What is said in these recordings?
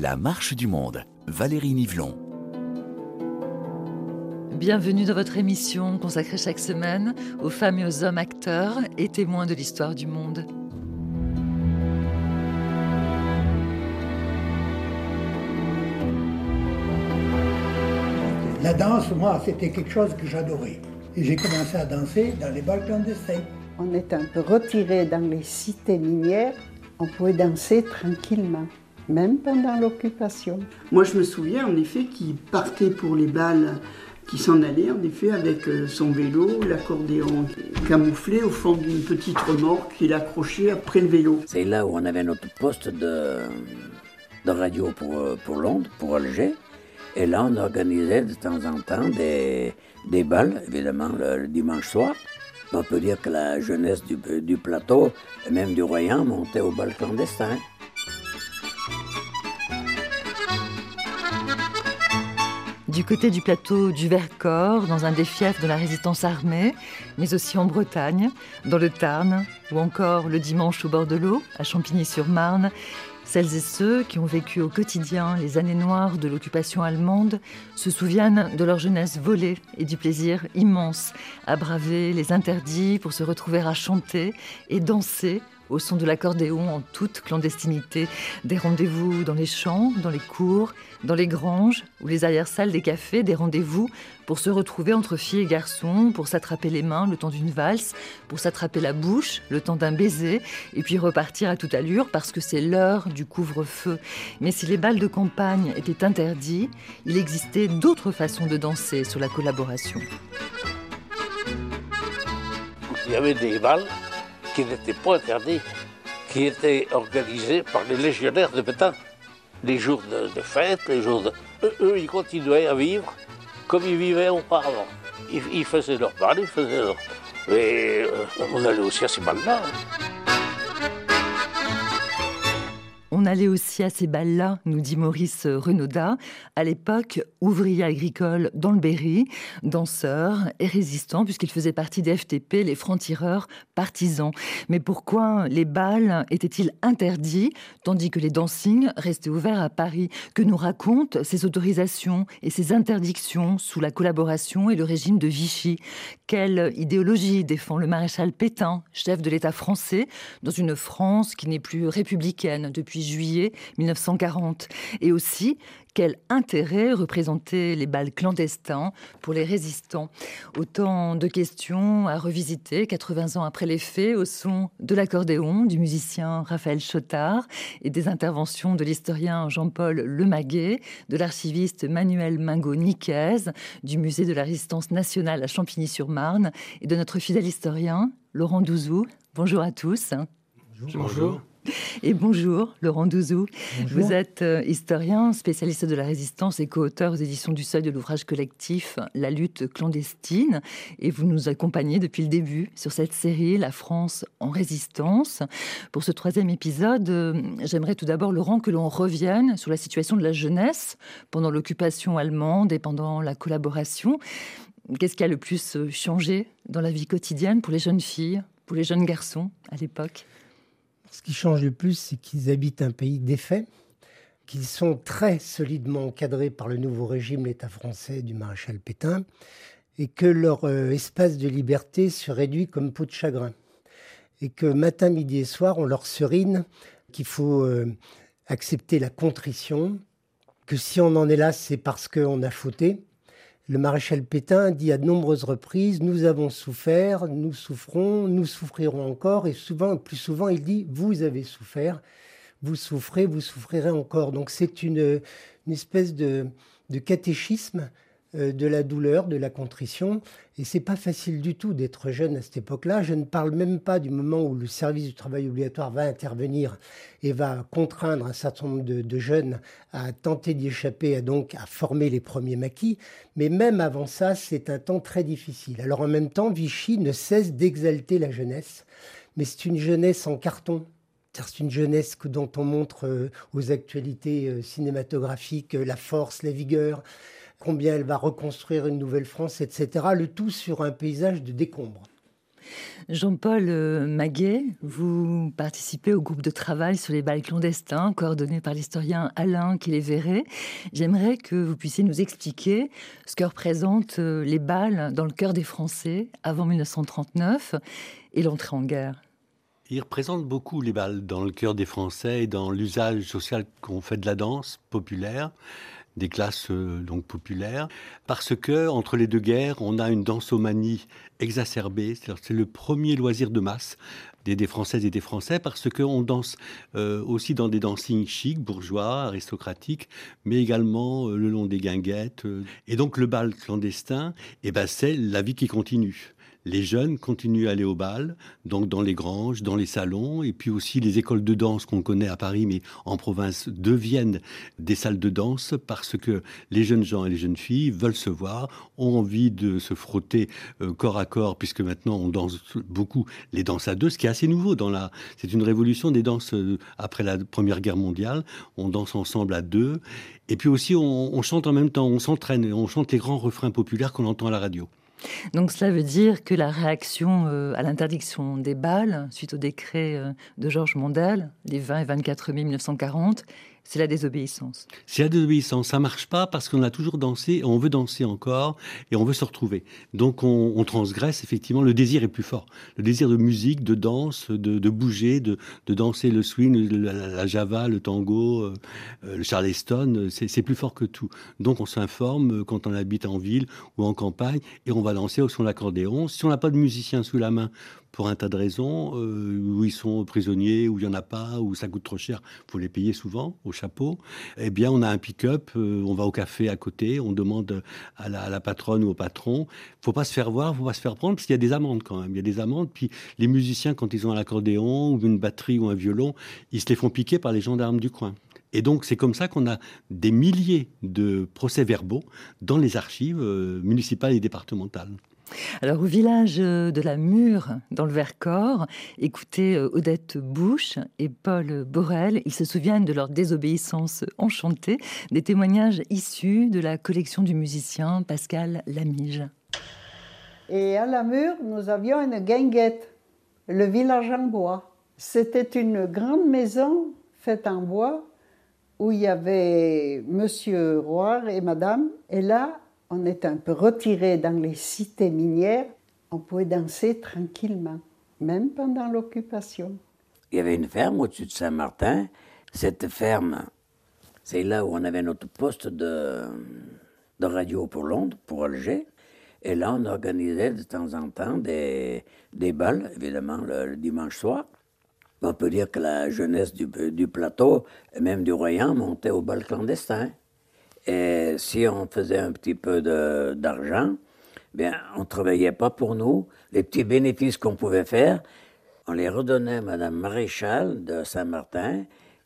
La marche du monde, Valérie Nivelon. Bienvenue dans votre émission consacrée chaque semaine aux femmes et aux hommes acteurs et témoins de l'histoire du monde. La danse, moi, c'était quelque chose que j'adorais. Et j'ai commencé à danser dans les bals clandestins. On était un peu retirés dans les cités minières. On pouvait danser tranquillement, même pendant l'occupation. Moi, je me souviens en effet qu'il partait pour les balles, qui s'en allait en effet avec euh, son vélo, l'accordéon camouflé au fond d'une petite remorque qu'il accrochait après le vélo. C'est là où on avait notre poste de, de radio pour, euh, pour Londres, pour Alger. Et là, on organisait de temps en temps des, des balles, évidemment, le, le dimanche soir. On peut dire que la jeunesse du, du plateau, et même du Royan, montait au bal clandestin. Du côté du plateau du Vercors, dans un des fiefs de la résistance armée, mais aussi en Bretagne, dans le Tarn, ou encore le dimanche au bord de l'eau, à Champigny-sur-Marne, celles et ceux qui ont vécu au quotidien les années noires de l'occupation allemande se souviennent de leur jeunesse volée et du plaisir immense à braver les interdits pour se retrouver à chanter et danser au son de l'accordéon en toute clandestinité, des rendez-vous dans les champs, dans les cours, dans les granges ou les arrière-salles des cafés, des rendez-vous pour se retrouver entre filles et garçons, pour s'attraper les mains le temps d'une valse, pour s'attraper la bouche le temps d'un baiser, et puis repartir à toute allure parce que c'est l'heure du couvre-feu. Mais si les balles de campagne étaient interdits, il existait d'autres façons de danser sur la collaboration. Il y avait des balles qui n'étaient pas interdits, qui étaient organisés par les légionnaires de Pétain. Les jours de, fête, les jours de... Eux, ils continuaient à vivre comme ils vivaient auparavant. Ils, ils faisaient leur bal, ils faisaient leur... Mais euh, on allait aussi à ces balles-là. On allait aussi à ces balles-là, nous dit Maurice Renaudat, à l'époque ouvrier agricole dans le Berry, danseur et résistant, puisqu'il faisait partie des FTP, les francs-tireurs partisans. Mais pourquoi les balles étaient-ils interdits, tandis que les dancings restaient ouverts à Paris? Que nous racontent ces autorisations et ces interdictions sous la collaboration et le régime de Vichy? Quelle idéologie défend le maréchal Pétain, chef de l'État français, dans une France qui n'est plus républicaine depuis juillet 1940 Et aussi, quel intérêt représentaient les balles clandestins pour les résistants? Autant de questions à revisiter 80 ans après les faits au son de l'accordéon du musicien Raphaël Chotard et des interventions de l'historien Jean-Paul Lemaguet, de l'archiviste Manuel Mingo-Niquez, du musée de la résistance nationale à Champigny-sur-Marne et de notre fidèle historien Laurent Douzou. Bonjour à tous. Bonjour. Bonjour. Et bonjour, Laurent Douzou. Bonjour. Vous êtes euh, historien, spécialiste de la résistance et co-auteur aux éditions du Seuil de l'ouvrage collectif La lutte clandestine. Et vous nous accompagnez depuis le début sur cette série La France en résistance. Pour ce troisième épisode, euh, j'aimerais tout d'abord, Laurent, que l'on revienne sur la situation de la jeunesse pendant l'occupation allemande et pendant la collaboration. Qu'est-ce qui a le plus changé dans la vie quotidienne pour les jeunes filles, pour les jeunes garçons à l'époque? Ce qui change le plus, c'est qu'ils habitent un pays défait, qu'ils sont très solidement encadrés par le nouveau régime, l'État français du maréchal Pétain, et que leur euh, espace de liberté se réduit comme peau de chagrin. Et que matin, midi et soir, on leur serine qu'il faut euh, accepter la contrition, que si on en est là, c'est parce qu'on a fauté, le maréchal Pétain dit à de nombreuses reprises Nous avons souffert, nous souffrons, nous souffrirons encore. Et souvent, plus souvent, il dit Vous avez souffert, vous souffrez, vous souffrirez encore. Donc c'est une, espèce de, catéchisme de la douleur, de la contrition. Et c'est pas facile du tout d'être jeune à cette époque-là. Je ne parle même pas du moment où le service du travail obligatoire va intervenir et va contraindre un certain nombre de, jeunes à tenter d'y échapper, à donc à former les premiers maquis. Mais même avant ça, c'est un temps très difficile. Alors en même temps, Vichy ne cesse d'exalter la jeunesse, mais c'est une jeunesse en carton. C'est une jeunesse dont on montre euh, aux actualités cinématographiques la force, la vigueur, combien elle va reconstruire une nouvelle France, etc. Le tout sur un paysage de décombres. Jean-Paul euh, Maguet, vous participez au groupe de travail sur les balles clandestins, coordonné par l'historien Alain Kiléveré. J'aimerais que vous puissiez nous expliquer ce que représentent euh, les balles dans le cœur des Français avant 1939 et l'entrée en guerre. Ils représentent beaucoup les balles dans le cœur des Français et dans l'usage social qu'on fait de la danse populaire des classes euh, donc populaires, parce que entre les deux guerres, on a une dansomanie exacerbée. C'est le premier loisir de masse des, des, Françaises et des Français parce qu'on danse euh, aussi dans des dancings chics, bourgeois, aristocratiques, mais également euh, le long des guinguettes. et donc le bal clandestin, eh ben, c'est la vie qui continue les jeunes continuent à aller au bal, donc dans les granges, dans les salons, et puis aussi les écoles de danse qu'on connaît à Paris, mais en province, deviennent des salles de danse parce que les jeunes gens et les jeunes filles veulent se voir, ont envie de se frotter euh, corps à corps, puisque maintenant on danse beaucoup les danses à deux, ce qui est assez nouveau dans la. C'est une révolution des danses euh, après la Première Guerre mondiale. On danse ensemble à deux, et puis aussi on, on chante en même temps, on s'entraîne, on chante les grands refrains populaires qu'on entend à la radio. Donc cela veut dire que la réaction euh, à l'interdiction des balles, suite au décret euh, de Georges Mondel, les 20 et 24 mai 1940, c'est la désobéissance. C'est la désobéissance. Ça marche pas parce qu'on a toujours dansé, on veut danser encore et on veut se retrouver. Donc on, transgresse effectivement. Le désir est plus fort. Le désir de musique, de danse, de, bouger, de, danser le swing, la, java, le tango, euh, le charleston, c'est plus fort que tout. Donc on s'informe quand on habite en ville ou en campagne et on va danser au son de l'accordéon. Si on n'a pas de musicien sous la main pour un tas de raisons, euh, où ils sont prisonniers, où il n'y en a pas, où ça coûte trop cher, il faut les payer souvent au chapeau, eh bien on a un pick-up, euh, on va au café à côté, on demande à la, patronne ou au patron, faut pas se faire voir, faut pas se faire prendre, parce qu'il y a des amendes quand même, il y a des amendes, puis les musiciens, quand ils ont un accordéon ou une batterie ou un violon, ils se les font piquer par les gendarmes du coin. Et donc c'est comme ça qu'on a des milliers de procès-verbaux dans les archives euh, municipales et départementales. Alors au village euh, de la Mure, dans le Vercors, écoutez euh, Odette Bouche et Paul Borel. Ils se souviennent de leur désobéissance enchantée, des témoignages issus de la collection du musicien Pascal Lamige. Et à la Mure, nous avions une guinguette, le village en bois. C'était une grande maison faite en bois où il y avait Monsieur Roire et Madame. Et là, on est un peu retiré dans les cités minières, on pouvait danser tranquillement, même pendant l'occupation. Il y avait une ferme au-dessus de Saint-Martin. Cette ferme, c'est là où on avait notre poste de, radio pour Londres, pour Alger. Et là, on organisait de temps en temps des, des balles, évidemment, le, dimanche soir. On peut dire que la jeunesse du, du plateau, et même du Royan, montait au bal clandestin. Et si on faisait un petit peu d'argent, bien, on ne travaillait pas pour nous. Les petits bénéfices qu'on pouvait faire, on les redonnait à Mme Maréchal de Saint-Martin,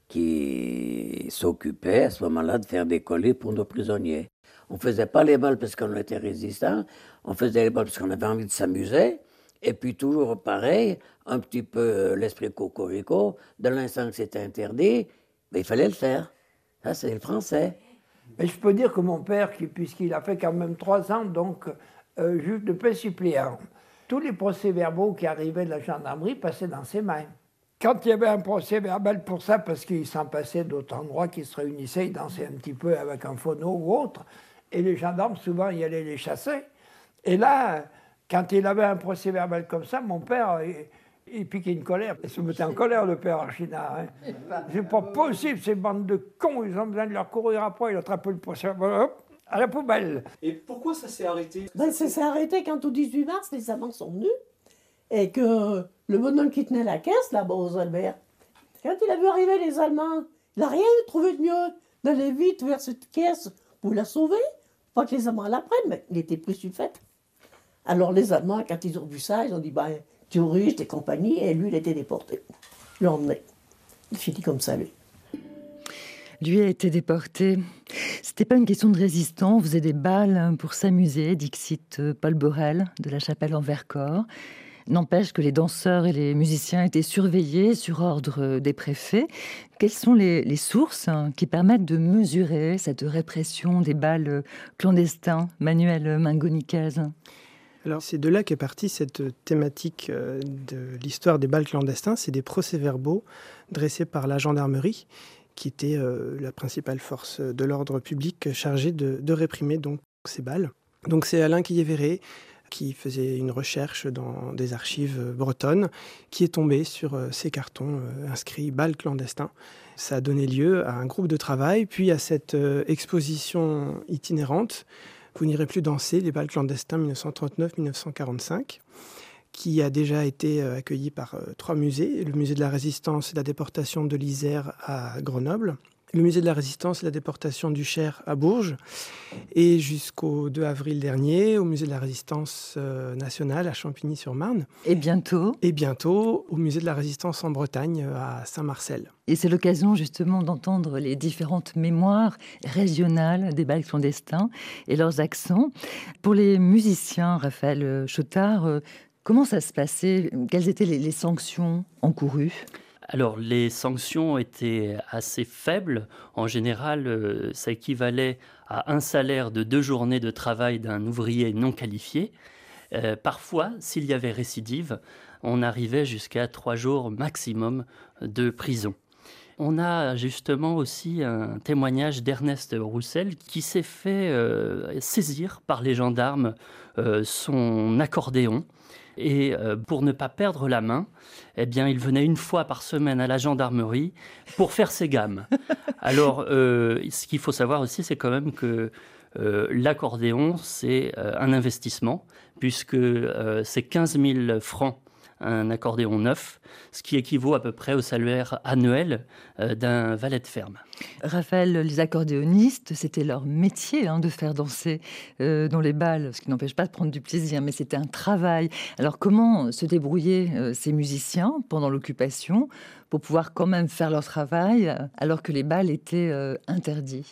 qui s'occupait à ce moment-là de faire des colis pour nos prisonniers. On ne faisait pas les balles parce qu'on était résistants, on faisait les balles parce qu'on avait envie de s'amuser. Et puis toujours pareil, un petit peu l'esprit cocorico, de l'instant que c'était interdit, mais il fallait le faire. Ça, c'est le français. Mais je peux dire que mon père, puisqu'il a fait quand même trois ans, donc euh, juge de paix suppléant, tous les procès-verbaux qui arrivaient de la gendarmerie passaient dans ses mains. Quand il y avait un procès verbal pour ça, parce qu'il s'en passait d'autres endroits qui se réunissaient, ils dansaient un petit peu avec un phono ou autre, et les gendarmes, souvent, y allaient les chasser. Et là, quand il avait un procès verbal comme ça, mon père il piquait une colère. Il se mettait en colère, le père Archinard. Hein. C'est pas possible, ces bandes de cons, ils ont besoin de leur courir après, ils attrapent le poisson, hop, à la poubelle. Et pourquoi ça s'est arrêté? Ben, Ça s'est arrêté quand au 18 mars, les amants sont venus et que le bonhomme qui tenait la caisse, là-bas aux Albert, quand il a vu arriver les Allemands, il n'a rien trouvé de mieux d'aller vite vers cette caisse pour la sauver, pas que les Allemands la prennent, mais il était plus fait. Alors les Allemands, quand ils ont vu ça, ils ont dit, ben, touristes et compagnie, et lui, il été déporté. Il emmené. Il finit comme ça, lui. Lui a été déporté. C'était pas une question de résistance. On faisait des balles pour s'amuser, dixit euh, Paul Borel de la chapelle en Vercors. N'empêche que les danseurs et les musiciens étaient surveillés sur ordre des préfets. Quelles sont les, sources hein, qui permettent de mesurer cette répression des balles clandestins, Manuel Mangoniquez Alors c'est de là qu'est partie cette thématique euh, de l'histoire des balles clandestins. C'est des procès-verbaux dressés par la gendarmerie, qui était euh, la principale force de l'ordre public chargée de, réprimer donc ces balles. Donc c'est Alain Quillévéré qui faisait une recherche dans des archives bretonnes, qui est tombé sur euh, ces cartons inscrits balles clandestins. Ça a donné lieu à un groupe de travail, puis à cette exposition itinérante vous n'irez plus danser, les balles clandestins 1939-1945, qui a déjà été euh, accueilli par euh, trois musées, le musée de la résistance et de la déportation de l'Isère à Grenoble, le musée de la résistance et la déportation du Cher à Bourges, et jusqu'au 2 avril dernier au musée de la résistance euh, nationale à Champigny-sur-Marne. Et bientôt Et bientôt au musée de la résistance en Bretagne euh, à Saint-Marcel. Et c'est l'occasion justement d'entendre les différentes mémoires régionales des balles clandestins et leurs accents. Pour les musiciens, Raphaël Chotard, euh, comment ça se passait? Quelles étaient les sanctions encourues? Alors les sanctions étaient assez faibles. En général, euh, ça équivalait à un salaire de deux journées de travail d'un ouvrier non qualifié. Euh, parfois, s'il y avait récidive, on arrivait jusqu'à trois jours maximum de prison. On a justement aussi un témoignage d'Ernest Roussel qui s'est fait euh, saisir par les gendarmes son accordéon et euh, pour ne pas perdre la main, eh bien, il venait une fois par semaine à la gendarmerie pour faire ses gammes. Alors, euh, ce qu'il faut savoir aussi, c'est quand même que euh, l'accordéon, c'est un investissement, puisque c'est 15 000 francs un accordéon neuf, ce qui équivaut à peu près au salaire annuel euh, d'un valet de ferme. Raphaël, les accordéonistes, c'était leur métier hein, de faire danser euh, dans les balles, ce qui n'empêche pas de prendre du plaisir, mais c'était un travail. Alors comment se débrouillaient euh, ces musiciens pendant l'occupation pour pouvoir quand même faire leur travail alors que les balles étaient interdits?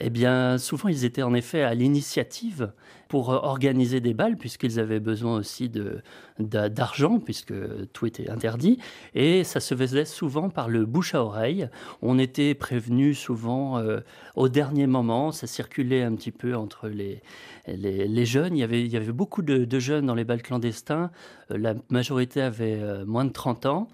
Eh bien, souvent, ils étaient en effet à l'initiative pour euh, organiser des balles, puisqu'ils avaient besoin aussi d'argent, puisque tout était interdit. Et ça se faisait souvent par le bouche à oreille. On était prévenu souvent euh, au dernier moment. Ça circulait un petit peu entre les, jeunes. Il y, avait, il y avait beaucoup de, jeunes dans les balles clandestins. Euh, la majorité avait moins de 30 ans.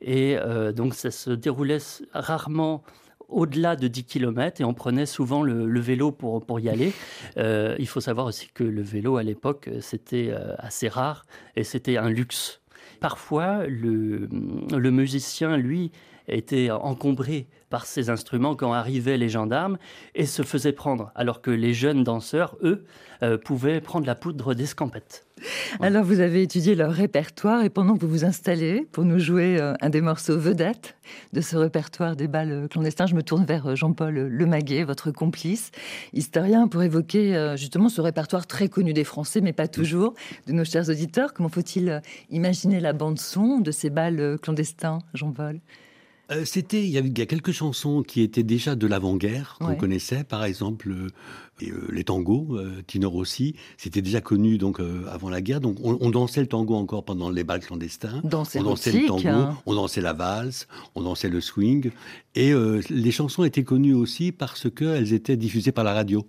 Et donc, ça se déroulait rarement au-delà de 10 km et on prenait souvent le, vélo pour, pour y aller. Euh, il faut savoir aussi que le vélo à l'époque, c'était euh, assez rare et c'était un luxe. Parfois, le, le musicien, lui, était encombré par ses instruments quand arrivaient les gendarmes et se faisait prendre, alors que les jeunes danseurs, eux, euh, pouvaient prendre la poudre d'escampette. Alors vous avez étudié leur répertoire et pendant que vous vous installez pour nous jouer euh, un des morceaux vedettes de ce répertoire des balles clandestins, je me tourne vers euh, Jean-Paul Lemaguet, votre complice, historien, pour évoquer justement ce répertoire très connu des Français, mais pas toujours, de nos chers auditeurs. Comment faut-il imaginer la bande son de ces balles clandestins, Jean-Paul? Euh, c'était, il y, a quelques chansons qui étaient déjà de l'avant-guerre qu'on connaissait, par exemple euh, euh, les tangos, Tino Rossi, c'était déjà connu donc avant la guerre. Donc on, dansait le tango encore pendant les bals clandestins. on dansait le tango, hein. on dansait la valse, on dansait le swing. Et les chansons étaient connues aussi parce qu'elles étaient diffusées par la radio.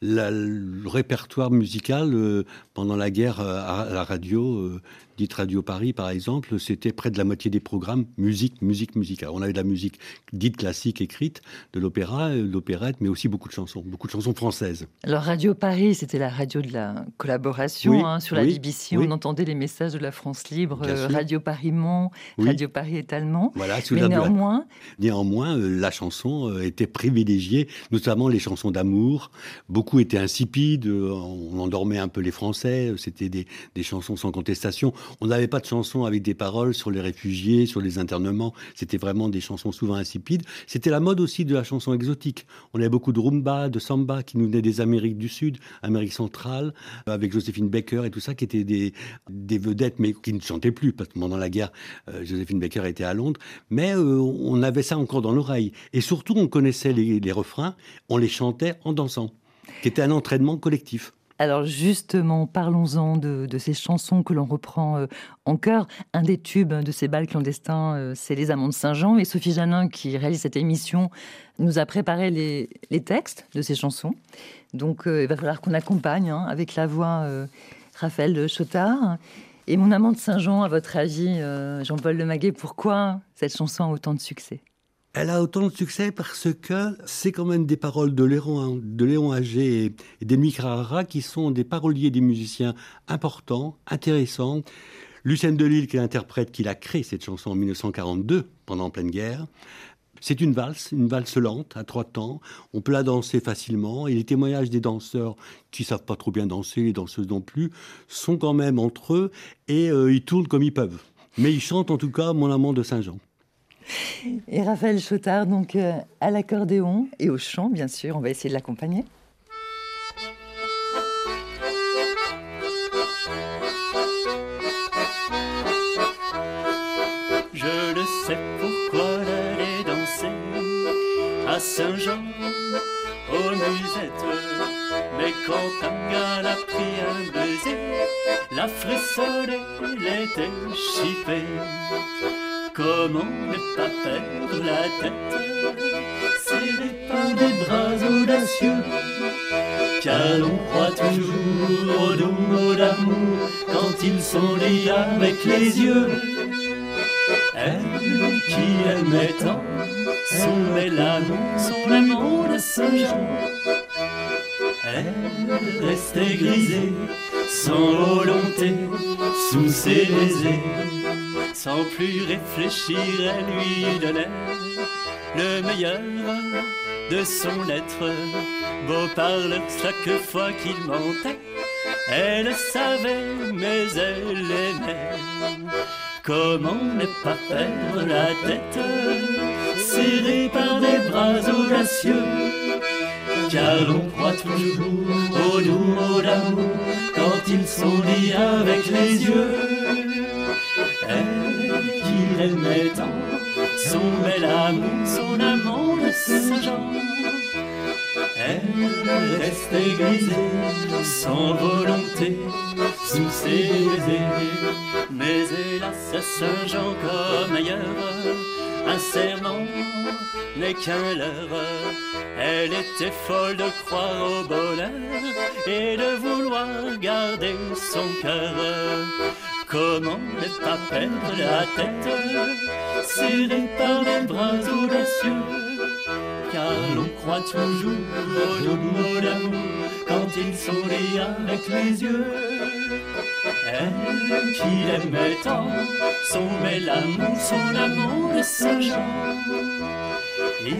le répertoire musical pendant la guerre à la radio dite Radio Paris, par exemple, c'était près de la moitié des programmes musique, musique, musique. Alors, on avait de la musique dite classique écrite, de l'opéra, de l'opérette, mais aussi beaucoup de chansons, beaucoup de chansons françaises. Alors, Radio Paris, c'était la radio de la collaboration. Hein, sur la BBC, on entendait les messages de la France libre, euh, Radio Paris Mont, Radio Paris étalement. Voilà, mais néanmoins... Néanmoins, euh, la chanson euh, était privilégiée, notamment les chansons d'amour. Beaucoup étaient insipides, on endormait un peu les Français, c'était des, des chansons sans contestation. On n'avait pas de chansons avec des paroles sur les réfugiés, sur les internements. C'était vraiment des chansons souvent insipides. C'était la mode aussi de la chanson exotique. On avait beaucoup de rumba, de samba qui nous venaient des Amériques du Sud, Amérique centrale, avec Joséphine Baker et tout ça, qui étaient des, vedettes, mais qui ne chantaient plus, parce que pendant la guerre, euh, Joséphine Baker était à Londres. Mais euh, on avait ça encore dans l'oreille. Et surtout, on connaissait les refrains, on les chantait en dansant, qui était un entraînement collectif. Alors justement, parlons-en de, ces chansons que l'on reprend euh, en chœur. Un des tubes de ces bals clandestins, euh, c'est Les Amants de Saint-Jean. Et Sophie Janin, qui réalise cette émission, nous a préparé les, textes de ces chansons. Donc euh, il va falloir qu'on accompagne hein, avec la voix Raphaël Chotard. Et Mon amant de Saint-Jean, à votre avis, Jean-Paul Lemaguet, pourquoi cette chanson a autant de succès? Elle a autant de succès parce que c'est quand même des paroles de Léon, de Léon Agé et d'Emile Carrara qui sont des paroliers, des musiciens importants, intéressants. Lucienne Delille, qui est l'interprète, qui a créé cette chanson en 1942, pendant pleine guerre. C'est une valse, une valse lente, à trois temps. On peut la danser facilement. Et les témoignages des danseurs qui savent pas trop bien danser, les danseuses non plus, sont quand même entre eux et euh, ils tournent comme ils peuvent. Mais ils chantent en tout cas Mon amant de Saint-Jean. Et Raphaël Chotard, donc euh, à l'accordéon et au chant, bien sûr. On va essayer de l'accompagner. Je le sais pourquoi d'aller danser à Saint-Jean aux musettes. Mais quand un gars a pris un baiser, la frissonnée l'était chippée. Comment ne pas perdre la tête. Serré par des bras audacieux Car l'on croit toujours au doux mot d'amour Quand ils sont liés avec les yeux. Elle qui aimait tant Son l'amour, son amour de Saint-Jean Elle restait grisée sans volonté sous ses baisers sans plus réfléchir, elle lui donnait le meilleur de son être. Beau parle chaque fois qu'il mentait, elle savait, mais elle aimait. Comment ne pas perdre la tête, serrée par des bras audacieux? Car l'on croit toujours au doux mots d'amour quand ils sont liés avec les yeux. Elle qui aimait tant, son bel amour, son amour de Saint-Jean. Elle restait grisée, sans volonté, sous ses baisers. Mais hélas, à Saint-Jean comme ailleurs, un serment n'est qu'un leurre. Elle était folle de croire au bonheur et de vouloir garder son cœur. Comment ne pas perdre la tête, serrée par les bras audacieux Car l'on croit toujours au doux d'amour quand ils liés avec les yeux. Elle qui l'aimait tant, son bel amour, son amour de Saint-Jean. Il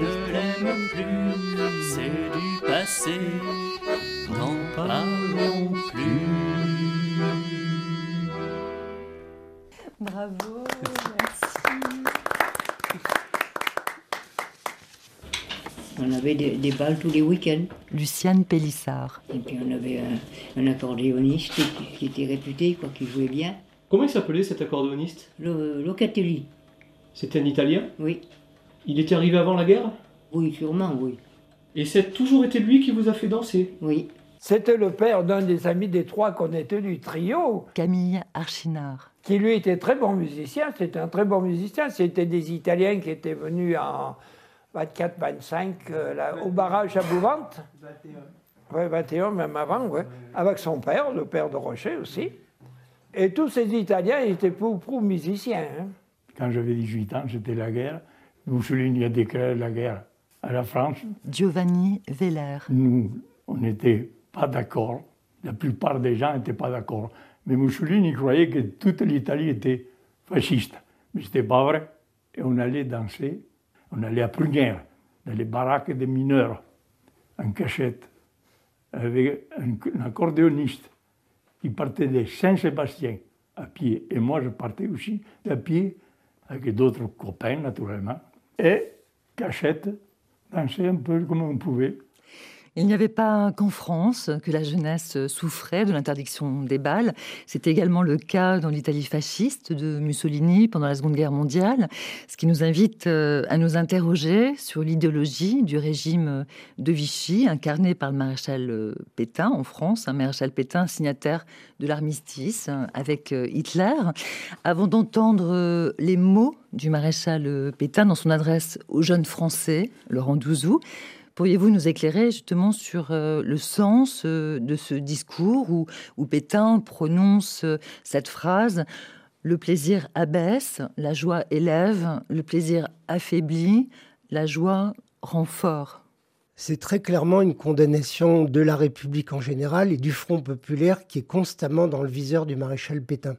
ne l'aime plus, c'est du passé, n'en parlons plus. Bravo, merci. On avait des, des balles tous les week-ends. Luciane Pélissard. Et puis on avait un, un accordéoniste qui, qui était réputé, quoi, qui jouait bien. Comment il s'appelait cet accordéoniste? Lo- Locatelli. C'était un Italien? Oui. Il était arrivé avant la guerre? Oui, sûrement, oui. Et c'est toujours été lui qui vous a fait danser? Oui. C'était le père d'un des amis des trois qu'on était du trio. Camille Archinard. Qui lui était très bon musicien, c'était un très bon musicien. C'était des Italiens qui étaient venus en 24-25 euh, au barrage à Bouvante. 21. 21, même avant, ouais. Avec son père, le père de Rocher aussi. Et tous ces Italiens étaient pour, pour musiciens. hein. Quand j'avais 18 ans, c'était la guerre. Mussolini a déclaré la guerre à la France. Giovanni Veller. Nous, on n'était pas d'accord. La plupart des gens n'étaient pas d'accord. Mais Mussolini croyait que toute l'Italie était fasciste. Mais ce n'était pas vrai. Et on allait danser, on allait à Prunière, dans les baraques des mineurs, en cachette, avec un, un accordéoniste qui partait de Saint-Sébastien à pied. Et moi, je partais aussi à pied, avec d'autres copains, naturellement. Et cachette, danser un peu comme on pouvait. Il n'y avait pas qu'en France que la jeunesse souffrait de l'interdiction des balles. C'était également le cas dans l'Italie fasciste de Mussolini pendant la Seconde Guerre mondiale, ce qui nous invite euh, à nous interroger sur l'idéologie du régime de Vichy, incarné par le maréchal euh, Pétain en France, un maréchal Pétain signataire de l'armistice avec euh, Hitler. Avant d'entendre les mots du maréchal Pétain dans son adresse aux jeunes Français, Laurent Douzou, Pourriez-vous nous éclairer justement sur euh, le sens euh, de ce discours où, Pétain prononce euh, cette phrase Le plaisir abaisse, la joie élève, le plaisir affaiblit, la joie rend fort c'est très clairement une condamnation de la République en général et du Front populaire qui est constamment dans le viseur du maréchal Pétain.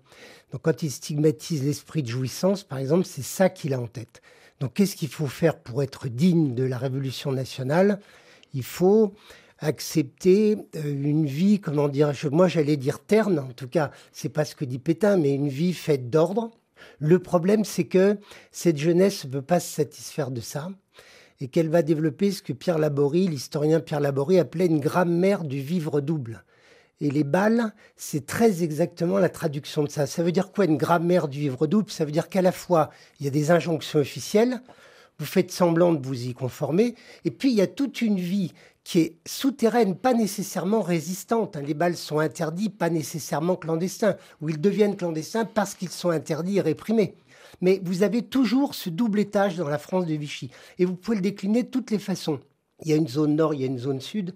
Donc quand il stigmatise l'esprit de jouissance, par exemple, c'est ça qu'il a en tête. Donc qu'est-ce qu'il faut faire pour être digne de la Révolution nationale? Il faut accepter euh, une vie, comment dire, moi j'allais dire terne, en tout cas, c'est pas ce que dit Pétain, mais une vie faite d'ordre. Le problème, c'est que cette jeunesse ne peut pas se satisfaire de ça et qu'elle va développer ce que Pierre Laborie, l'historien Pierre Laborie, appelait une grammaire du vivre double. Et les balles, c'est très exactement la traduction de ça. Ça veut dire quoi une grammaire du vivre double? Ça veut dire qu'à la fois, il y a des injonctions officielles, vous faites semblant de vous y conformer, et puis il y a toute une vie qui est souterraine, pas nécessairement résistante. Les balles sont interdits, pas nécessairement clandestins, ou ils deviennent clandestins parce qu'ils sont interdits et réprimés. Mais vous avez toujours ce double étage dans la France de Vichy. Et vous pouvez le décliner de toutes les façons. Il y a une zone nord, il y a une zone sud.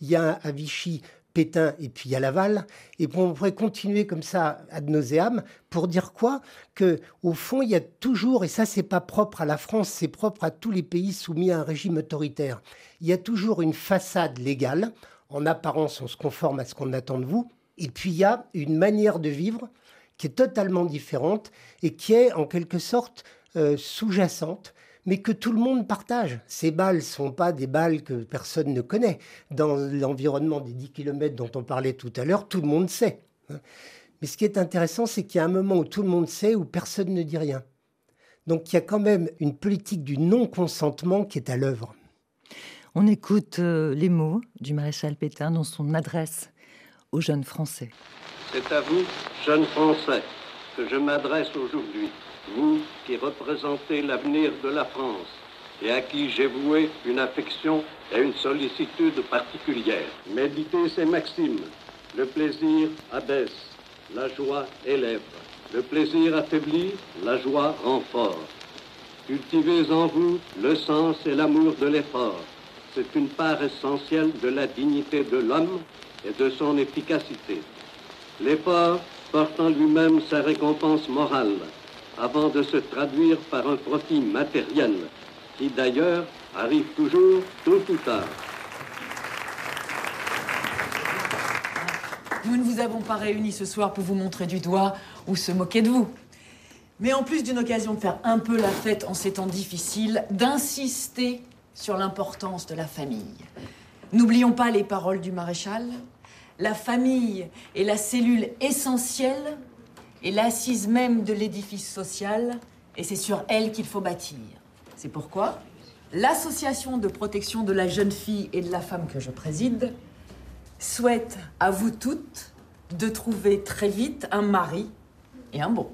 Il y a à Vichy Pétain et puis a Laval. Et on pourrait continuer comme ça ad nauseam pour dire quoi? Que au fond, il y a toujours, et ça c'est pas propre à la France, c'est propre à tous les pays soumis à un régime autoritaire. Il y a toujours une façade légale. En apparence, on se conforme à ce qu'on attend de vous. Et puis il y a une manière de vivre qui est totalement différente et qui est en quelque sorte euh, sous-jacente, mais que tout le monde partage. Ces balles ne sont pas des balles que personne ne connaît. Dans l'environnement des 10 km dont on parlait tout à l'heure, tout le monde sait. Hein. Mais ce qui est intéressant, c'est qu'il y a un moment où tout le monde sait, où personne ne dit rien. Donc il y a quand même une politique du non-consentement qui est à l'œuvre. On écoute euh, les mots du maréchal Pétain dans son adresse aux jeunes Français. C'est à vous, jeunes Français, que je m'adresse aujourd'hui, vous qui représentez l'avenir de la France et à qui j'ai voué une affection et une sollicitude particulière. Méditez ces maximes. Le plaisir abaisse, la joie élève. Le plaisir affaiblit, la joie rend fort. Cultivez en vous le sens et l'amour de l'effort. C'est une part essentielle de la dignité de l'homme et de son efficacité. L'effort porte en lui-même sa récompense morale, avant de se traduire par un profit matériel, qui d'ailleurs arrive toujours tôt ou tard. Nous ne vous avons pas réunis ce soir pour vous montrer du doigt ou se moquer de vous. Mais en plus d'une occasion de faire un peu la fête en ces temps difficiles, d'insister sur l'importance de la famille. N'oublions pas les paroles du maréchal, la famille est la cellule essentielle et l'assise même de l'édifice social, et c'est sur elle qu'il faut bâtir. C'est pourquoi l'association de protection de la jeune fille et de la femme que je préside souhaite à vous toutes de trouver très vite un mari et un bon.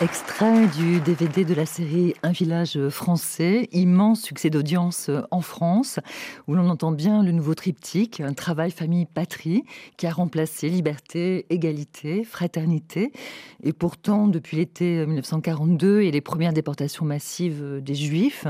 Extrait du DVD de la série Un village français, immense succès d'audience en France, où l'on entend bien le nouveau triptyque, un travail, famille, patrie, qui a remplacé liberté, égalité, fraternité. Et pourtant, depuis l'été 1942 et les premières déportations massives des Juifs,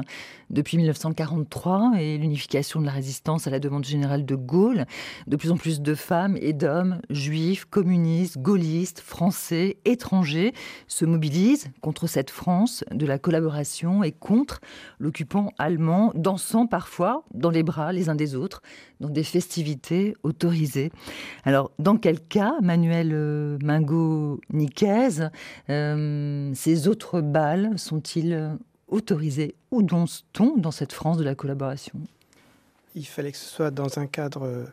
depuis 1943 et l'unification de la résistance à la demande générale de Gaulle, de plus en plus de femmes et d'hommes, juifs, communistes, gaullistes, français, étrangers, se mobilisent contre cette France de la collaboration et contre l'occupant allemand, dansant parfois dans les bras les uns des autres, dans des festivités autorisées. Alors, dans quel cas, Manuel euh, Mingo-Niquez, euh, ces autres balles sont-ils autorisés Où danse-t-on dans cette France de la collaboration? Il fallait que ce soit dans un cadre euh,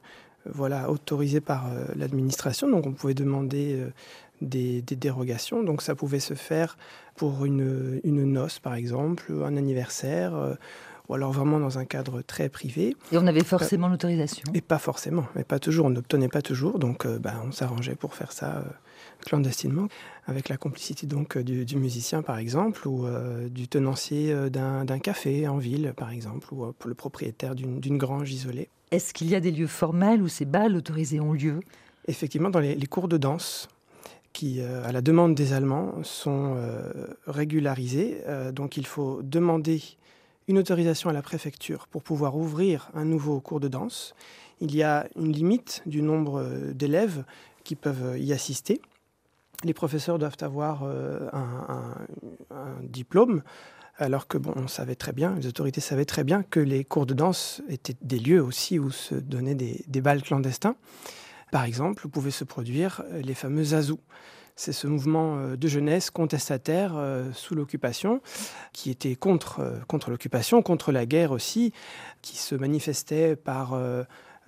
voilà, autorisé par l'administration. Donc on pouvait demander des, dérogations. Donc ça pouvait se faire pour une, noce, par exemple, un anniversaire, euh, ou alors vraiment dans un cadre très privé. Et on avait forcément l'autorisation Et pas forcément, mais pas toujours. On n'obtenait pas toujours, donc euh, bah, on s'arrangeait pour faire ça euh, clandestinement, avec la complicité donc du, musicien, par exemple, ou du tenancier d'un café en ville, par exemple, ou pour le propriétaire d'une grange isolée. Est-ce qu'il y a des lieux formels où ces balles autorisées ont lieu? Effectivement, dans les cours de danse, qui, à la demande des Allemands, sont régularisés. donc il faut demander une autorisation à la préfecture pour pouvoir ouvrir un nouveau cours de danse. Il y a une limite du nombre d'élèves qui peuvent y assister. Les professeurs doivent avoir un, un diplôme alors que bon, on savait très bien, les autorités savaient très bien que les cours de danse étaient des lieux aussi où se donnaient des, des balles clandestins. Par exemple, pouvaient se produire euh, les fameux azous. C'est ce mouvement euh, de jeunesse contestataire euh, sous l'occupation, qui était contre, contre l'occupation, contre la guerre aussi, qui se manifestait par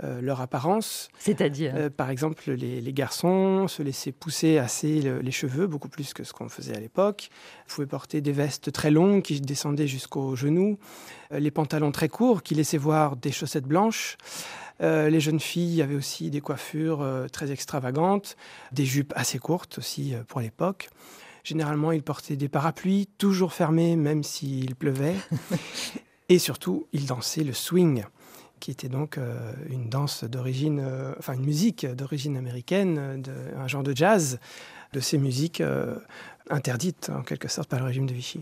euh, leur apparence. C'est-à-dire? Euh, Par exemple, les, garçons se laissaient pousser assez les cheveux, beaucoup plus que ce qu'on faisait à l'époque. Ils pouvaient porter des vestes très longues qui descendaient jusqu'aux genoux, euh, les pantalons très courts qui laissaient voir des chaussettes blanches. Les jeunes filles avaient aussi des coiffures très extravagantes, des jupes assez courtes aussi pour l'époque. Généralement, ils portaient des parapluies, toujours fermés, même s'il pleuvait. Et surtout, ils dansaient le swing qui était donc euh, une danse d'origine, euh, enfin une musique d'origine américaine, de, un genre de jazz, de ces musiques euh, interdites en quelque sorte par le régime de Vichy.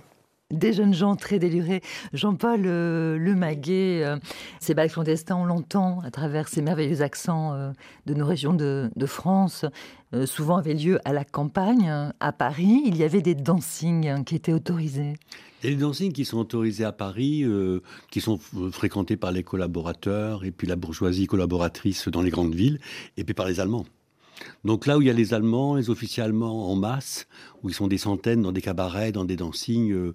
Des jeunes gens très délurés. Jean-Paul Le Maguet, ces balles clandestins, on l'entend à travers ces merveilleux accents de nos régions de, France, souvent avaient lieu à la campagne. À Paris, il y avait des dancings qui étaient autorisés. Il y dancings qui sont autorisés à Paris, euh, qui sont fréquentés par les collaborateurs et puis la bourgeoisie collaboratrice dans les grandes villes, et puis par les Allemands. Donc là où il y a les Allemands, les officiers allemands en masse, où ils sont des centaines dans des cabarets, dans des dancings, euh,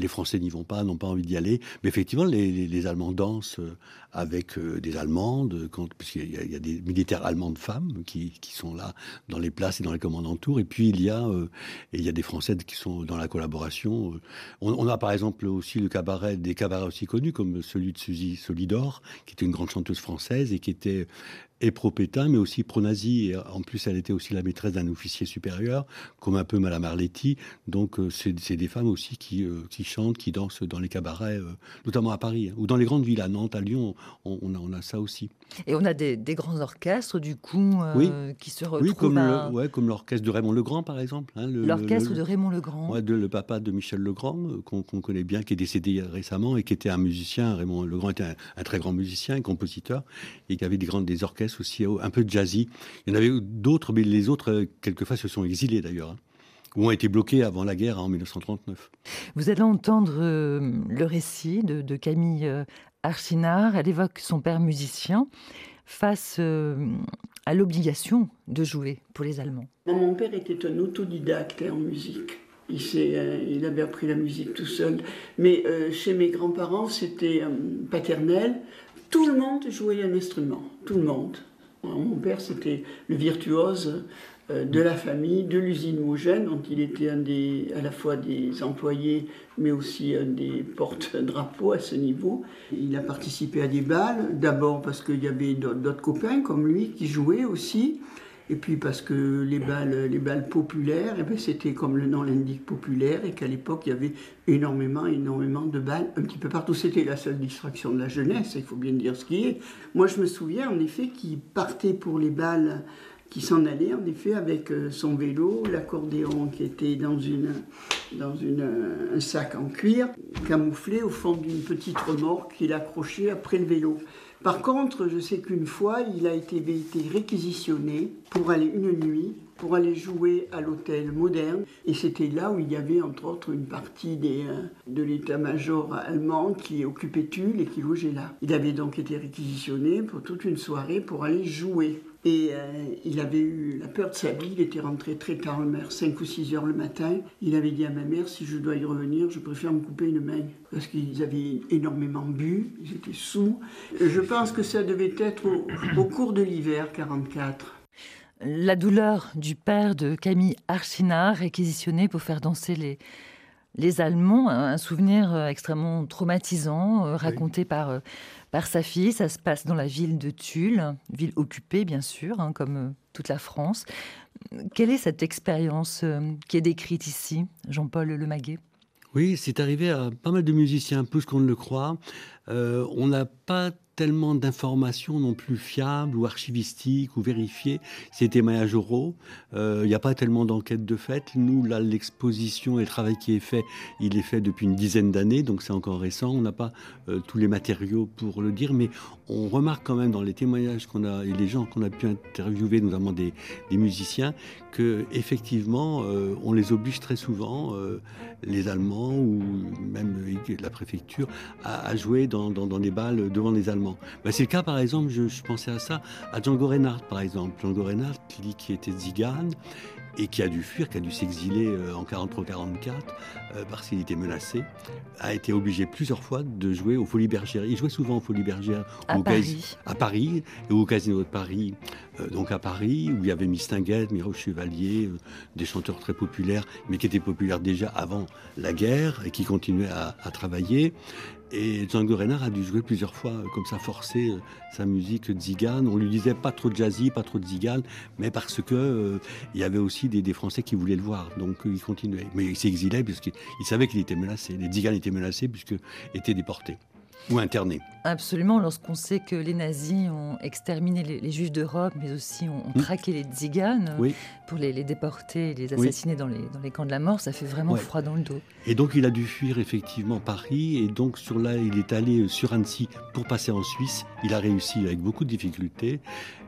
les Français n'y vont pas, n'ont pas envie d'y aller. Mais effectivement, les, Allemands dansent euh, avec euh, des Allemandes, puisqu'il y, a des militaires allemandes femmes qui, sont là dans les places et dans les commandes tours. Et puis il y a, euh, il y a des Français qui sont dans la collaboration. On, a par exemple aussi le cabaret, des cabarets aussi connus comme celui de Suzy Solidor, qui était une grande chanteuse française et qui était et pro-Pétain, mais aussi pro-nazi. Et en plus, elle était aussi la maîtresse d'un officier supérieur, comme un peu Madame Arletti. Donc, euh, c'est des femmes aussi qui, euh, qui, chantent, qui dansent dans les cabarets, euh, notamment à Paris, hein, ou dans les grandes villes, à Nantes, à Lyon, on, on, a, ça aussi. Et on a des, des grands orchestres, du coup, qui se retrouvent. Oui, comme, ouais, comme l'orchestre de Raymond Legrand, par exemple. Hein, l'orchestre de Raymond Legrand. Ouais, de, le papa de Michel Legrand, qu'on connaît bien, qui est décédé récemment et qui était un musicien. Raymond Legrand était un, un très grand musicien, un compositeur, et qui avait des, grandes, des orchestres aussi un peu jazzy. Il y en avait d'autres, mais les autres, euh, quelquefois, se sont exilés d'ailleurs. Hein, ou ont été bloqués avant la guerre en 1939. Vous allez entendre euh, le récit de, Camille euh, Archinard. Elle évoque son père musicien face à l'obligation de jouer pour les Allemands. Mon père était un autodidacte en musique. Il, il, avait appris la musique tout seul. Mais chez mes grands-parents, c'était paternel. Tout le monde jouait un instrument. Tout le monde. Mon père, c'était le virtuose euh, de la famille, de l'usine Mogène, dont il était à la fois des employés, mais aussi un des porte-drapeaux à ce niveau. Il a participé à des balles, d'abord parce qu'il y avait d'autres copains comme lui qui jouaient aussi, et puis parce que les balles, les balles populaires, eh ben, c'était comme le nom l'indique populaire, et qu'à l'époque il y avait énormément, énormément de balles un petit peu partout. C'était la seule distraction de la jeunesse, il faut bien dire ce qui est. Moi je me souviens en effet qu'il partait pour les balles qui s'en allait en effet avec euh, son vélo, l'accordéon qui était dans, une, dans une, un sac en cuir, camouflé au fond d'une petite remorque qu'il accrochait après le vélo. Par contre, je sais qu'une fois, il a été, réquisitionné pour aller une nuit, pour aller jouer à l'hôtel moderne. Et c'était là où il y avait entre autres une partie des, euh, de l'état-major allemand qui occupait Tulle et qui logeait là. Il avait donc été réquisitionné pour toute une soirée pour aller jouer. Et euh, il avait eu la peur de sa vie, il était rentré très tard le maire, 5 ou 6 heures le matin. Il avait dit à ma mère, si je dois y revenir, je préfère me couper une main. Parce qu'ils avaient énormément bu, ils étaient sous. Je pense que ça devait être au, cours de l'hiver 44. La douleur du père de Camille Archinard, réquisitionné pour faire danser les, les Allemands, un souvenir euh, extrêmement traumatisant, euh, raconté par par sa fille. Ça se passe dans la ville de Tulle, ville occupée bien sûr, hein, comme euh, toute la France. Quelle est cette expérience euh, qui est décrite ici, Jean-Paul Lemaguet? Oui, c'est arrivé à pas mal de musiciens, plus qu'on ne le croit. Euh, on n'a pas d'informations non plus fiables ou archivistiques ou vérifiées. C'est témoignages oraux. Il n'y a pas tellement d'enquêtes de fait. Nous, là, l'exposition et le travail qui est fait, il est fait depuis une dizaine d'années, donc c'est encore récent. On n'a pas tous les matériaux pour le dire, mais on remarque quand même dans les témoignages qu'on a et les gens qu'on a pu interviewer, notamment des, des musiciens, que effectivement, on les oblige très souvent, les Allemands ou même la préfecture, à, jouer dans, des balles devant les Allemands. Ben, c'est le cas, par exemple, je, pensais à ça, à Django Reinhardt, par exemple. Django Reinhardt, qui, qui était zigane et qui a dû fuir, qui a dû s'exiler euh, en 43-44 euh, parce qu'il était menacé, a été obligé plusieurs fois de jouer aux Folies Bergères. Il jouait souvent aux Folies Bergères à, Paris. à Paris et au Casino de Paris. Euh, donc à Paris, où il y avait Mistinguette, Miro Chevalier, des chanteurs très populaires, mais qui étaient populaires déjà avant la guerre et qui continuaient à, travailler. Et Django Reinhardt a dû jouer plusieurs fois euh, comme ça, forcer euh, sa musique zigane. On lui disait pas trop de jazzy, pas trop de zigane, mais parce que euh, il y avait aussi des, Français qui voulaient le voir, donc il continuait. Mais il s'exilait puisqu'il savait qu'il était menacé. Les ziganes étaient menacés puisqu'ils étaient déportés ou internés. Absolument, lorsqu'on sait que les nazis ont exterminé les, juifs d'Europe, mais aussi ont, hmm. traqué les tziganes pour les, déporter, les assassiner dans, les, dans les camps de la mort, ça fait vraiment froid dans le dos. Et donc il a dû fuir effectivement Paris, et donc sur là, il est allé sur Annecy pour passer en Suisse. Il a réussi avec beaucoup de difficultés.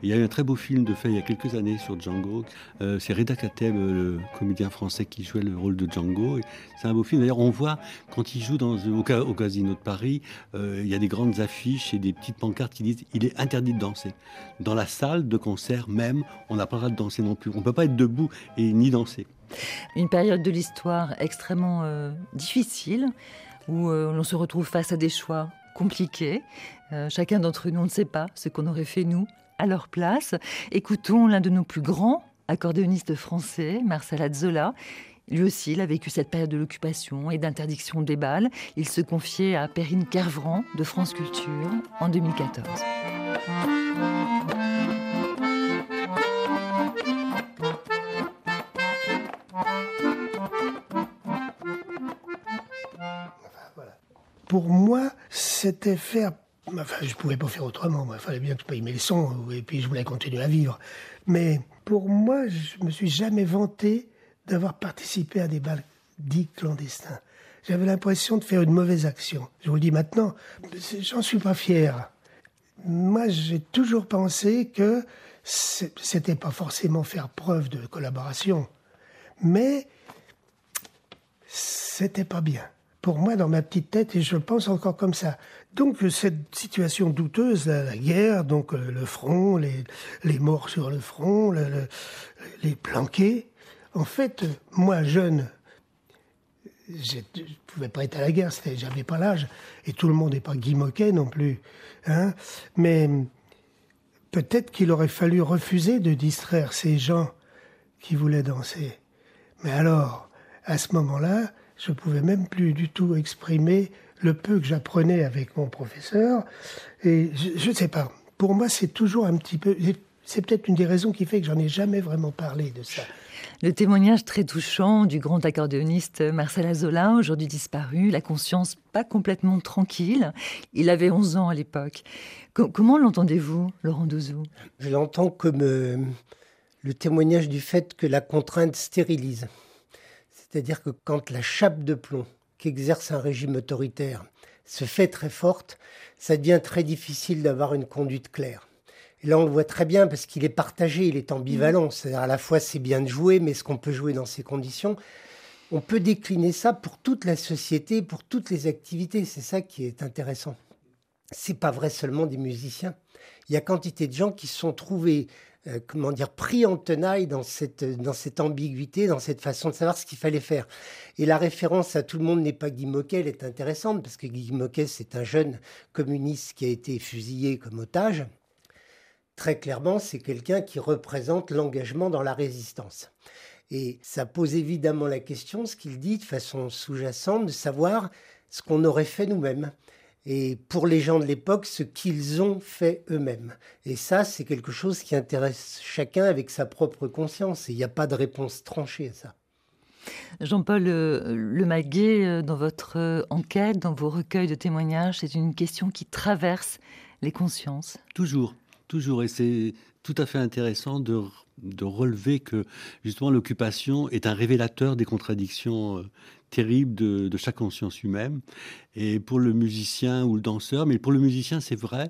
il y a eu un très beau film de fait il y a quelques années sur Django. Euh, c'est Reda Kateb, le comédien français qui jouait le rôle de Django. C'est un beau film. D'ailleurs, on voit quand il joue dans, au, Casino de Paris, euh, il y a des grandes affiches et des petites pancartes qui disent il est interdit de danser. Dans la salle de concert même, on n'a pas le droit de danser non plus. On ne peut pas être debout et ni danser. Une période de l'histoire extrêmement euh, difficile où euh, l'on se retrouve face à des choix compliqués. Euh, chacun d'entre nous ne sait pas ce qu'on aurait fait nous à leur place. Écoutons l'un de nos plus grands accordéonistes français, Marcel Azzola, lui aussi, il a vécu cette période de l'occupation et d'interdiction des balles. Il se confiait à Perrine Kervran de France Culture en 2014. Pour moi, c'était faire Enfin, je ne pouvais pas faire autrement. Il fallait bien que je paye mes leçons et puis je voulais continuer à vivre. Mais pour moi, je me suis jamais vanté d'avoir participé à des bals dits clandestins. J'avais l'impression de faire une mauvaise action. Je vous le dis maintenant, j'en suis pas fier. Moi, j'ai toujours pensé que c'était pas forcément faire preuve de collaboration, mais c'était pas bien. Pour moi, dans ma petite tête, et je pense encore comme ça. Donc, cette situation douteuse, la, guerre, donc euh, le front, les, morts sur le front, les planqués, en fait, moi, jeune, je ne pouvais pas être à la guerre, j'avais pas l'âge, et tout le monde n'est pas Guy Moquet non plus. Hein. Mais peut-être qu'il aurait fallu refuser de distraire ces gens qui voulaient danser. Mais alors, à ce moment-là, je pouvais même plus du tout exprimer le peu que j'apprenais avec mon professeur. Et je ne sais pas. Pour moi, c'est toujours un petit peu. C'est peut-être une des raisons qui fait que j'en ai jamais vraiment parlé de ça. Le témoignage très touchant du grand accordéoniste Marcel Azola, aujourd'hui disparu, la conscience pas complètement tranquille. Il avait 11 ans à l'époque. comment l'entendez-vous, Laurent Douzou? Je l'entends comme euh, le témoignage du fait que la contrainte stérilise. C'est-à-dire que quand la chape de plomb qu'exerce un régime autoritaire se fait très forte, ça devient très difficile d'avoir une conduite claire. Et là, on le voit très bien parce qu'il est partagé, il est ambivalent. Mm. C'est-à-dire à la fois, c'est bien de jouer, mais est-ce qu'on peut jouer dans ces conditions? On peut décliner ça pour toute la société, pour toutes les activités. C'est ça qui est intéressant. C'est pas vrai seulement des musiciens. Il y a quantité de gens qui se sont trouvés, euh, comment dire, pris en tenaille dans cette, dans cette ambiguïté, dans cette façon de savoir ce qu'il fallait faire. Et la référence à tout le monde n'est pas Guy Moquet, elle est intéressante parce que Guy Moquet, c'est un jeune communiste qui a été fusillé comme otage très clairement, c'est quelqu'un qui représente l'engagement dans la résistance. Et ça pose évidemment la question, ce qu'il dit de façon sous-jacente, de savoir ce qu'on aurait fait nous-mêmes. Et pour les gens de l'époque, ce qu'ils ont fait eux-mêmes. Et ça, c'est quelque chose qui intéresse chacun avec sa propre conscience. Et il n'y a pas de réponse tranchée à ça. Jean-Paul euh, Lemaguet, euh, dans votre euh, enquête, dans vos recueils de témoignages, c'est une question qui traverse les consciences. Toujours, toujours. Et c'est tout à fait intéressant de, de relever que justement l'occupation est un révélateur des contradictions euh, terribles de, chaque conscience humaine. Et pour le musicien ou le danseur, mais pour le musicien c'est vrai,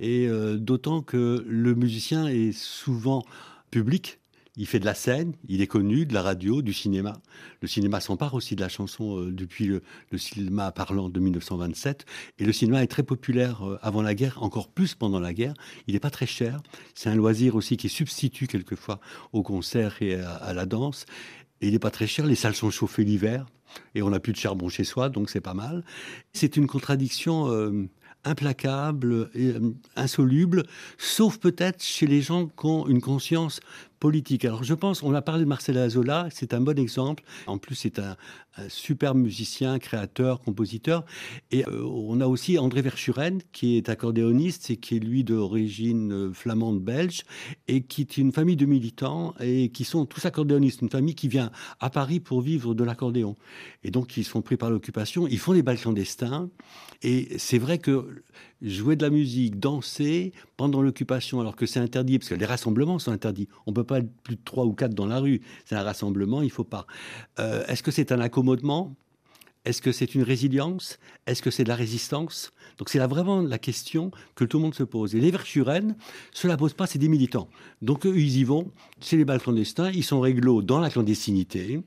et euh, d'autant que le musicien est souvent public, il fait de la scène, il est connu, de la radio, du cinéma. Le cinéma s'empare aussi de la chanson euh, depuis le, cinéma parlant de 1927. Et le cinéma est très populaire euh, avant la guerre, encore plus pendant la guerre. Il n'est pas très cher. C'est un loisir aussi qui substitue quelquefois au concert et à, la danse. Et il n'est pas très cher. Les salles sont chauffées l'hiver et on n'a plus de charbon chez soi, donc c'est pas mal. C'est une contradiction euh, implacable et insoluble, sauf peut-être chez les gens qui ont une conscience Alors je pense, on a parlé de Marcel Azola, c'est un bon exemple. En plus, c'est un, un super musicien, créateur, compositeur. Et euh, on a aussi André Verschuren, qui est accordéoniste et qui est lui d'origine euh, flamande belge et qui est une famille de militants et qui sont tous accordéonistes, une famille qui vient à Paris pour vivre de l'accordéon. Et donc ils sont pris par l'occupation, ils font des bals clandestins. Et c'est vrai que jouer de la musique, danser pendant l'occupation, alors que c'est interdit, parce que les rassemblements sont interdits. On ne peut pas être plus de trois ou quatre dans la rue. C'est un rassemblement, il ne faut pas. Euh, Est-ce que c'est un accommodement Est-ce que c'est une résilience Est-ce que c'est de la résistance? Donc c'est là vraiment la question que tout le monde se pose. Et les Verschuren, cela pose pas, c'est des militants. Donc eux, ils y vont, c'est les balles clandestins, ils sont réglo dans la clandestinité.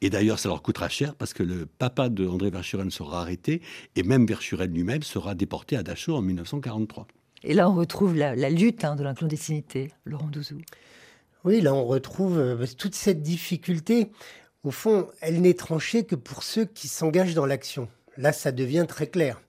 Et d'ailleurs, ça leur coûtera cher parce que le papa de André Verschuren sera arrêté et même Verschuren lui-même sera déporté à Dachau en 1943. Et là, on retrouve la, la lutte hein, de la clandestinité, Laurent Douzou. Oui, là, on retrouve euh, toute cette difficulté. Au fond, elle n'est tranchée que pour ceux qui s'engagent dans l'action. Là, ça devient très clair.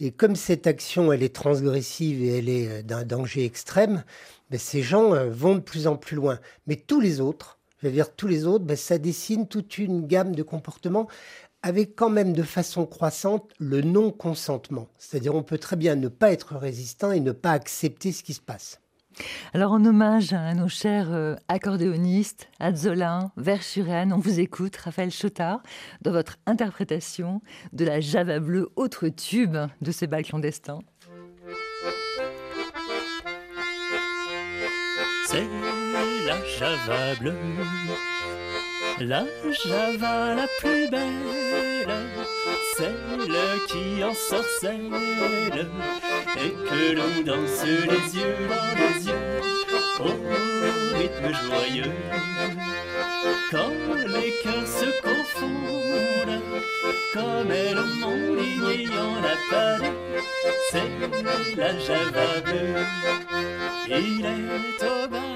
Et comme cette action, elle est transgressive et elle est euh, d'un danger extrême, ben, ces gens euh, vont de plus en plus loin. Mais tous les autres, je tous les autres, ben, ça dessine toute une gamme de comportements avec quand même de façon croissante le non-consentement. C'est-à-dire on peut très bien ne pas être résistant et ne pas accepter ce qui se passe. Alors en hommage à nos chers euh, accordéonistes, Azzolin, Verschuren, on vous écoute, Raphaël Chotard, dans votre interprétation de la Java bleue, autre tube de ces bals clandestins. C'est la Java bleue, la Java la plus belle, celle qui en sorcelle et que l'on danse les yeux dans les yeux au rythme joyeux. Quand les cœurs se confondent, comme montent il y en a pas deux, c'est la Java bleue. Il est au bal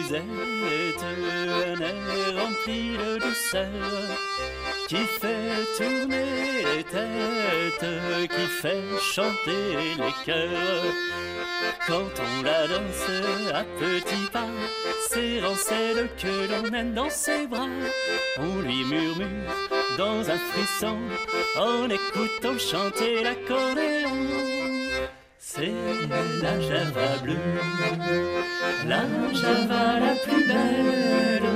musette, un air rempli de douceur, qui fait tourner les têtes, qui fait chanter les cœurs. Quand on la danse à petits pas, serrant celle que l'on mène dans ses bras, on lui murmure dans un frisson, en écoutant chanter l'accordéon. La Java bleue, la Java la plus belle,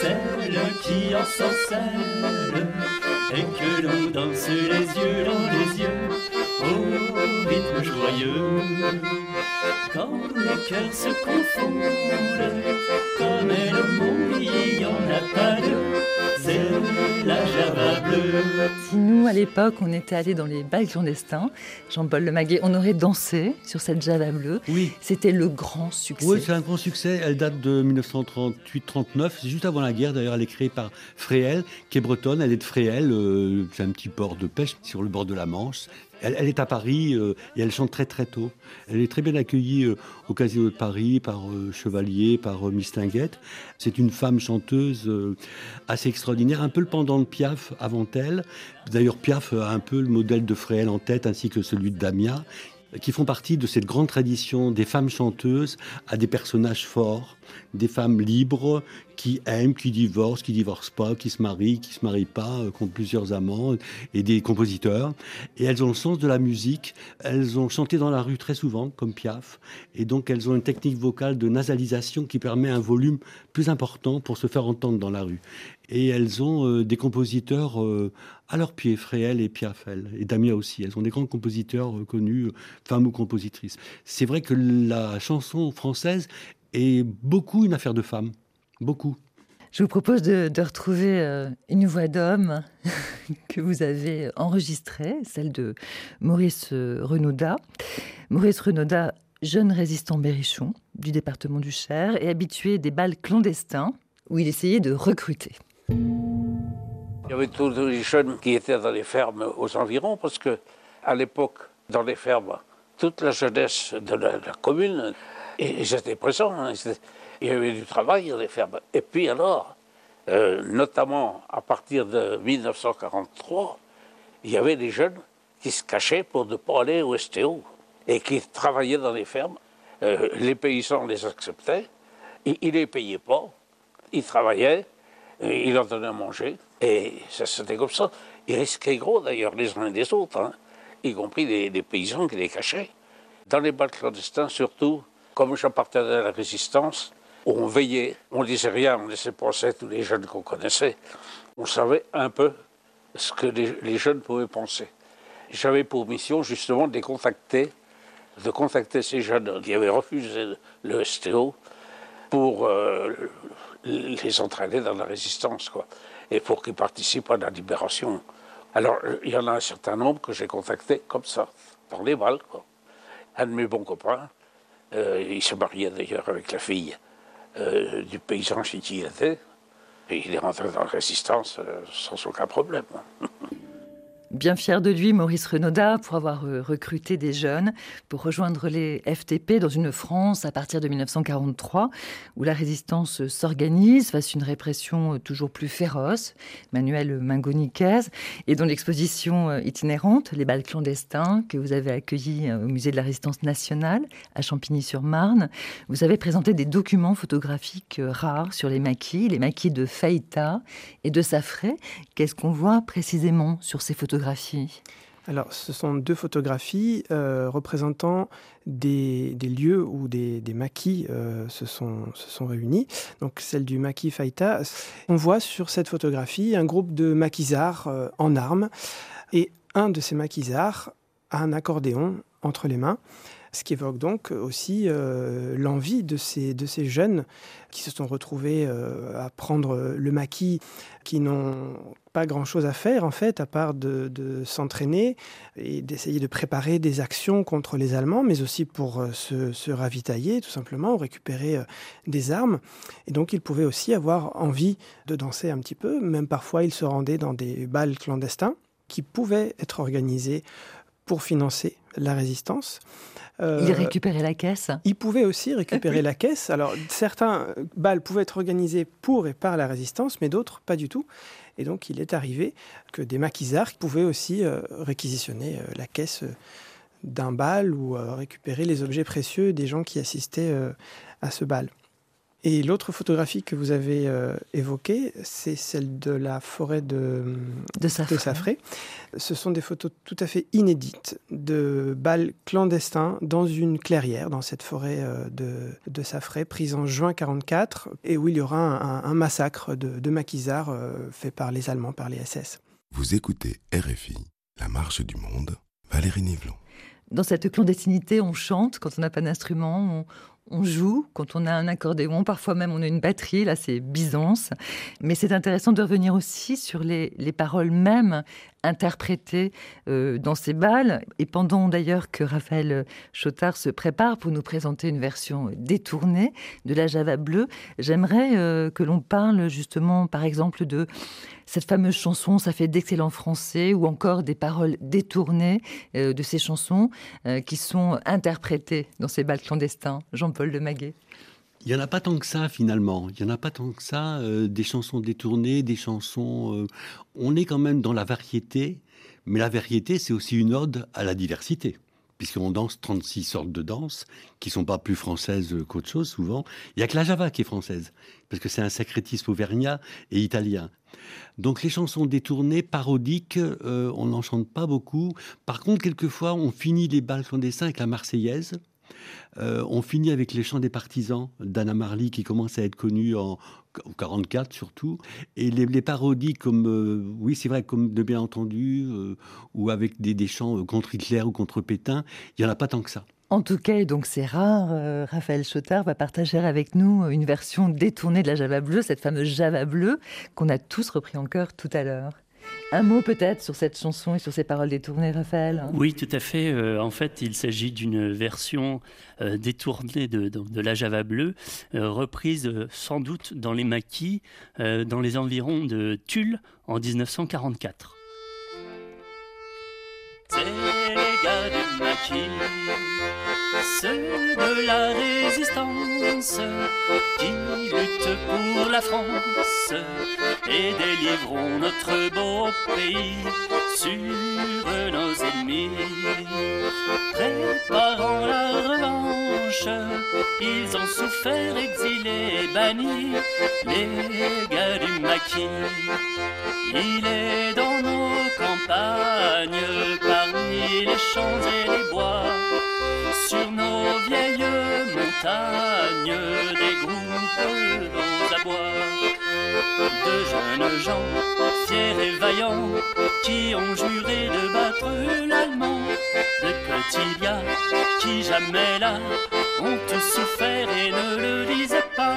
celle qui en sorcelle et que l'on danse les yeux dans les yeux au rythme joyeux. Quand les cœurs se confondent, comme elles montent, il n'y en a pas deux, c'est la Java bleue. Si nous, à l'époque, on était allés dans les bals clandestins, Jean-Paul Lemaguet, on aurait dansé sur cette Java bleue. Oui. C'était le grand succès. Oui, c'est un grand succès. Elle date de 1938-39. C'est juste avant la guerre. D'ailleurs, elle est créée par Fréhel, qui est bretonne. Elle est de Fréhel. Euh, c'est un petit port de pêche sur le bord de la Manche. Elle, elle, est à Paris euh, et elle chante très très tôt. Elle est très bien accueillie euh, au Casino de Paris par euh, Chevalier, par Mistinguette. C'est une femme chanteuse assez extraordinaire, un peu le pendant de Piaf avant elle. D'ailleurs, Piaf a un peu le modèle de Fréhel en tête, ainsi que celui de Damia qui font partie de cette grande tradition des femmes chanteuses à des personnages forts, des femmes libres qui aiment, qui divorcent, qui divorcent pas, qui se marient, qui se marient pas, euh, qui ont plusieurs amants, et des compositeurs. Et elles ont le sens de la musique. Elles ont chanté dans la rue très souvent, comme Piaf. Et donc elles ont une technique vocale de nasalisation qui permet un volume plus important pour se faire entendre dans la rue. Et elles ont euh, des compositeurs euh, Alors Pierre Fréhel et Fell, et Damien aussi, elles sont des grands compositeurs connus, femmes ou compositrices. C'est vrai que la chanson française est beaucoup une affaire de femmes, beaucoup. Je vous propose de, retrouver euh, une voix d'homme que vous avez enregistrée, celle de Maurice Renaudat. Maurice Renaudat, jeune résistant berrichon du département du Cher et habitué des balles clandestins où il essayait de recruter. Il y avait tous les jeunes qui étaient dans les fermes aux environs, parce que à l'époque, dans les fermes, toute la jeunesse de la, commune, et j'étais présent. Hein, il y avait du travail dans les fermes. Et puis alors, euh, notamment à partir de 1943, il y avait des jeunes qui se cachaient pour ne pas aller au STO et qui travaillaient dans les fermes. Euh, les paysans les acceptaient, ils ne les payaient pas, ils travaillaient, ils leur donnaient à manger. Et ça c'était comme ça. Ils risquaient gros d'ailleurs les uns les autres, hein, y compris les, paysans qui les cachaient. Dans les bals clandestins surtout, comme j'appartenais à la résistance, on veillait, on disait rien, on laissait penser tous les jeunes qu'on connaissait. On savait un peu ce que les, jeunes pouvaient penser. J'avais pour mission justement de les contacter, de contacter ces jeunes qui avaient refusé le STO pour euh, les entraîner dans la résistance. Quoi et pour qu'ils participent à la libération. Alors, il y en a un certain nombre que j'ai contactés comme ça, par les balles. Quoi. Un de mes bons copains, euh, il se mariait d'ailleurs avec la fille euh, du paysan chez qui il était, et il est rentré dans la résistance euh, sans aucun problème. Bien fier de lui, Maurice Renaudat, pour avoir euh, recruté des jeunes pour rejoindre les FTP dans une France à partir de 1943 où la résistance s'organise face à une répression euh, toujours plus féroce. Manuel Mingoniquez et dont l'exposition euh, itinérante, Les balles clandestins, que vous avez accueilli au musée de la résistance nationale à Champigny-sur-Marne, vous avez présenté des documents photographiques rares sur les maquis, les maquis de Faïta et de Safré. Qu'est-ce qu'on voit précisément sur ces alors, ce sont deux photographies euh, représentant des, lieux où des, maquis euh, se, sont, se sont réunis. Donc, celle du maquis Faïta. On voit sur cette photographie un groupe de maquisards euh, en armes. Et un de ces maquisards a un accordéon entre les mains. Ce qui évoque donc aussi euh, l'envie de ces, jeunes qui se sont retrouvés euh, à prendre le maquis, qui n'ont pas grand-chose à faire en fait, à part de, s'entraîner et d'essayer de préparer des actions contre les Allemands, mais aussi pour euh, se, ravitailler tout simplement, récupérer des armes. Et donc ils pouvaient aussi avoir envie de danser un petit peu, même parfois ils se rendaient dans des bals clandestins qui pouvaient être organisés pour financer la résistance. Euh, il récupérait la caisse Il pouvait aussi récupérer la caisse. Alors, certains balles pouvaient être organisés pour et par la résistance, mais d'autres pas du tout. Et donc, il est arrivé que des maquisards pouvaient aussi euh, réquisitionner euh, la caisse d'un bal ou récupérer les objets précieux des gens qui assistaient à ce bal. Et l'autre photographie que vous avez euh, évoquée, c'est celle de la forêt de, de, Safré. Ce sont des photos tout à fait inédites de balles clandestins dans une clairière, dans cette forêt euh, de, de Safré, prise en juin 1944, et où il y aura un, massacre de, de maquisards euh, fait par les Allemands, par les SS. Vous écoutez RFI, La Marche du Monde, Valérie Nivelon. Dans cette clandestinité, on chante quand on n'a pas d'instrument, on joue, quand on a un accordéon, parfois même on a une batterie, là c'est Byzance. Mais c'est intéressant de revenir aussi sur les, paroles mêmes interprétées euh, dans ces balles. Et pendant d'ailleurs que Raphaël Chotard se prépare pour nous présenter une version détournée de la Java bleue, j'aimerais euh, que l'on parle justement par exemple de cette fameuse chanson, ça fait d'excellents français, ou encore des paroles détournées euh, de ces chansons euh, qui sont interprétées dans ces bals clandestins. Jean-Paul de Maguet. Il n'y en a pas tant que ça finalement. Il n'y en a pas tant que ça. Euh, des chansons détournées, des chansons. on est quand même dans la variété, mais la variété, c'est aussi une ode à la diversité puisqu'on danse 36 sortes de danses qui sont pas plus françaises qu'autre chose souvent. Il y a que la Java qui est française, parce que c'est un sacrétisme auvergnat et italien. Donc les chansons détournées, parodiques, euh, on n'en chante pas beaucoup. Par contre, quelquefois, on finit les bals clandestins avec la Marseillaise. Euh, on finit avec les chants des partisans d'Anna Marley qui commence à être connue en ou 44 surtout. Et les, parodies comme, euh, oui, c'est vrai, comme de bien entendu, euh, ou avec des, chants contre Hitler ou contre Pétain, il n'y en a pas tant que ça. En tout cas, et donc c'est rare, Raphaël Chotard va partager avec nous une version détournée de la Java bleue, cette fameuse Java bleue qu'on a tous repris en chœur tout à l'heure. Un mot peut-être sur cette chanson et sur ses paroles détournées, Raphaël Oui, tout à fait. Euh, en fait, il s'agit d'une version euh, détournée de, la Java bleue, euh, reprise sans doute dans les maquis, dans les environs de Tulle en 1944. C'est les gars du maquis, ceux de la résistance qui luttent pour la France et délivrons notre beau pays sur nos ennemis. Préparant la revanche, ils ont souffert, exilés, bannis, les gars du maquis. Il est dans nos campagnes, parmi les champs et les bois, sur nos vieilles montagnes, des groupes aux abois de jeunes gens, fiers et vaillants, qui ont juré de battre l'Allemand, de petits gars qui jamais là ont tous souffert et ne le disaient pas.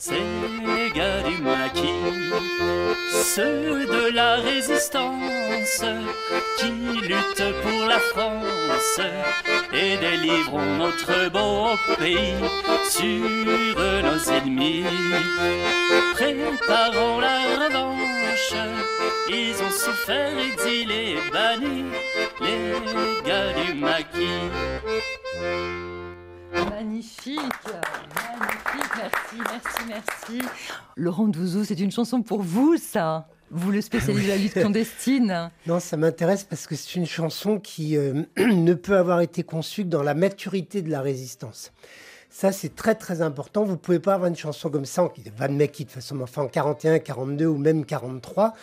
Les gars du maquis, ceux de la résistance qui luttent pour la France et délivrons notre beau pays sur nos ennemis. Préparons la revanche, ils ont souffert, exilés, bannis, les gars du maquis. Magnifique, magnifique, merci, merci, merci. Laurent Douzou, c'est une chanson pour vous, ça vous, le spécialiste de la lutte clandestine Non, ça m'intéresse parce que c'est une chanson qui euh, ne peut avoir été conçue que dans la maturité de la résistance. Ça, c'est très très important. Vous pouvez pas avoir une chanson comme ça, Van Meckie de façon, enfin en 41, 42 ou même 43.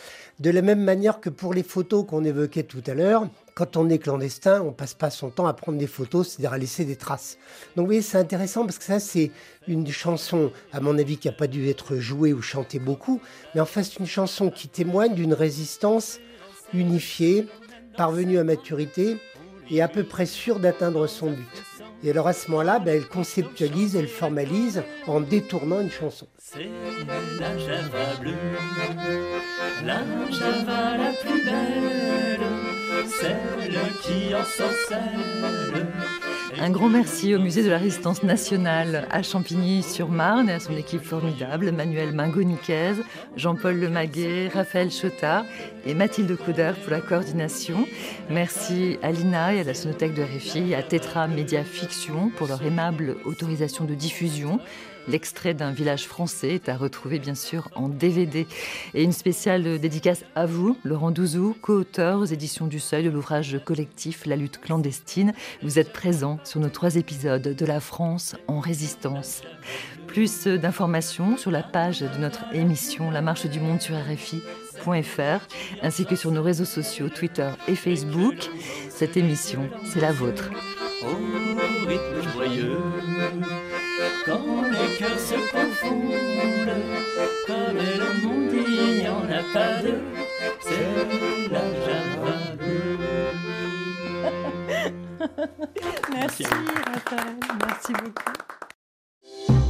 De la même manière que pour les photos qu'on évoquait tout à l'heure, quand on est clandestin, on passe pas son temps à prendre des photos, c'est-à-dire à laisser des traces. Donc vous voyez, c'est intéressant parce que ça, c'est une chanson, à mon avis, qui n'a pas dû être jouée ou chantée beaucoup, mais en fait, c'est une chanson qui témoigne d'une résistance unifiée, parvenue à maturité et à peu près sûre d'atteindre son but. Et alors à ce moment-là, ben, elle conceptualise, elle formalise en détournant une chanson. C'est la java bleue, la java la plus belle, celle qui un grand merci au Musée de la Résistance nationale à Champigny-sur-Marne et à son équipe formidable, Manuel Mingoniquez, Jean-Paul Lemaguet, Raphaël Chotard et Mathilde Couder pour la coordination. Merci à l'INA et à la Sonothèque de RFI à Tetra Média Fiction pour leur aimable autorisation de diffusion. L'extrait d'un village français est à retrouver bien sûr en DVD. Et une spéciale dédicace à vous, Laurent Douzou, co-auteur aux éditions du Seuil de l'ouvrage collectif La lutte clandestine. Vous êtes présent sur nos trois épisodes de La France en résistance. Plus d'informations sur la page de notre émission La marche du monde sur RFI.fr ainsi que sur nos réseaux sociaux Twitter et Facebook. Cette émission, c'est la vôtre. Rythme joyeux quand les cœurs se confondent, comme le monde il n'y en a pas deux, c'est la java Merci Raphaël, merci beaucoup.